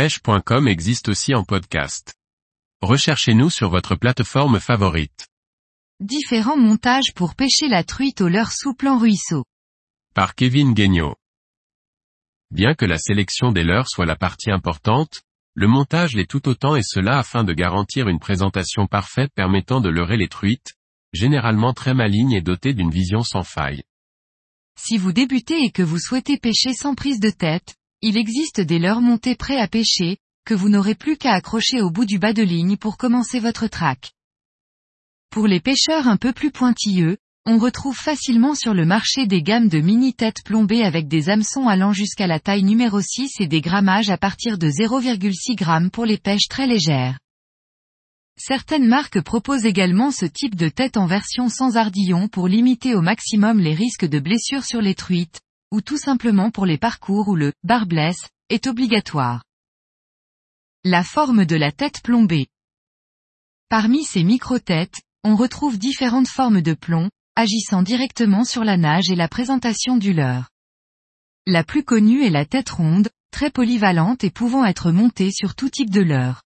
pêche.com existe aussi en podcast. Recherchez-nous sur votre plateforme favorite. Différents montages pour pêcher la truite au leurre souple en ruisseau. Par Kevin Guignot. Bien que la sélection des leurres soit la partie importante, le montage l'est tout autant et cela afin de garantir une présentation parfaite permettant de leurrer les truites, généralement très malignes et dotées d'une vision sans faille. Si vous débutez et que vous souhaitez pêcher sans prise de tête, il existe des leurres montées prêts à pêcher, que vous n'aurez plus qu'à accrocher au bout du bas de ligne pour commencer votre traque. Pour les pêcheurs un peu plus pointilleux, on retrouve facilement sur le marché des gammes de mini têtes plombées avec des hameçons allant jusqu'à la taille numéro 6 et des grammages à partir de 0,6 g pour les pêches très légères. Certaines marques proposent également ce type de tête en version sans ardillon pour limiter au maximum les risques de blessures sur les truites, ou tout simplement pour les parcours où le barbless est obligatoire. La forme de la tête plombée. Parmi ces micro-têtes, on retrouve différentes formes de plomb, agissant directement sur la nage et la présentation du leurre. La plus connue est la tête ronde, très polyvalente et pouvant être montée sur tout type de leurre.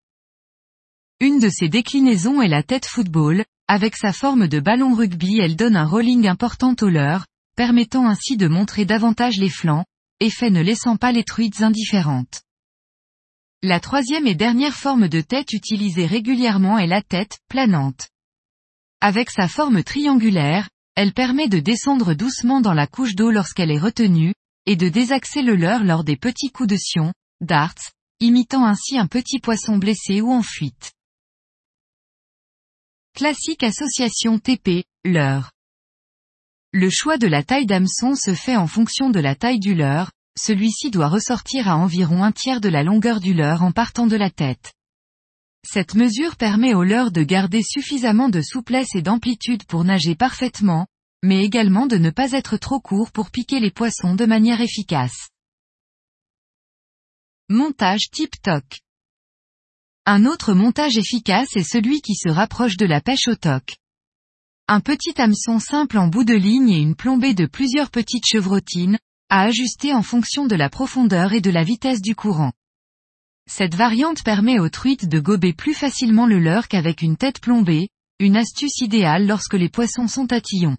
Une de ses déclinaisons est la tête football, avec sa forme de ballon rugby elle donne un rolling important au leurre, permettant ainsi de montrer davantage les flancs, effet ne laissant pas les truites indifférentes. La troisième et dernière forme de tête utilisée régulièrement est la tête, planante. Avec sa forme triangulaire, elle permet de descendre doucement dans la couche d'eau lorsqu'elle est retenue, et de désaxer le leurre lors des petits coups de sion, darts, imitant ainsi un petit poisson blessé ou en fuite. Classique association TP, leurre. Le choix de la taille d'hameçon se fait en fonction de la taille du leurre, celui-ci doit ressortir à environ un tiers de la longueur du leurre en partant de la tête. Cette mesure permet au leurre de garder suffisamment de souplesse et d'amplitude pour nager parfaitement, mais également de ne pas être trop court pour piquer les poissons de manière efficace. Montage type TOC. Un autre montage efficace est celui qui se rapproche de la pêche au toc. Un petit hameçon simple en bout de ligne et une plombée de plusieurs petites chevrotines, à ajuster en fonction de la profondeur et de la vitesse du courant. Cette variante permet aux truites de gober plus facilement le leurre qu'avec une tête plombée, une astuce idéale lorsque les poissons sont tatillons.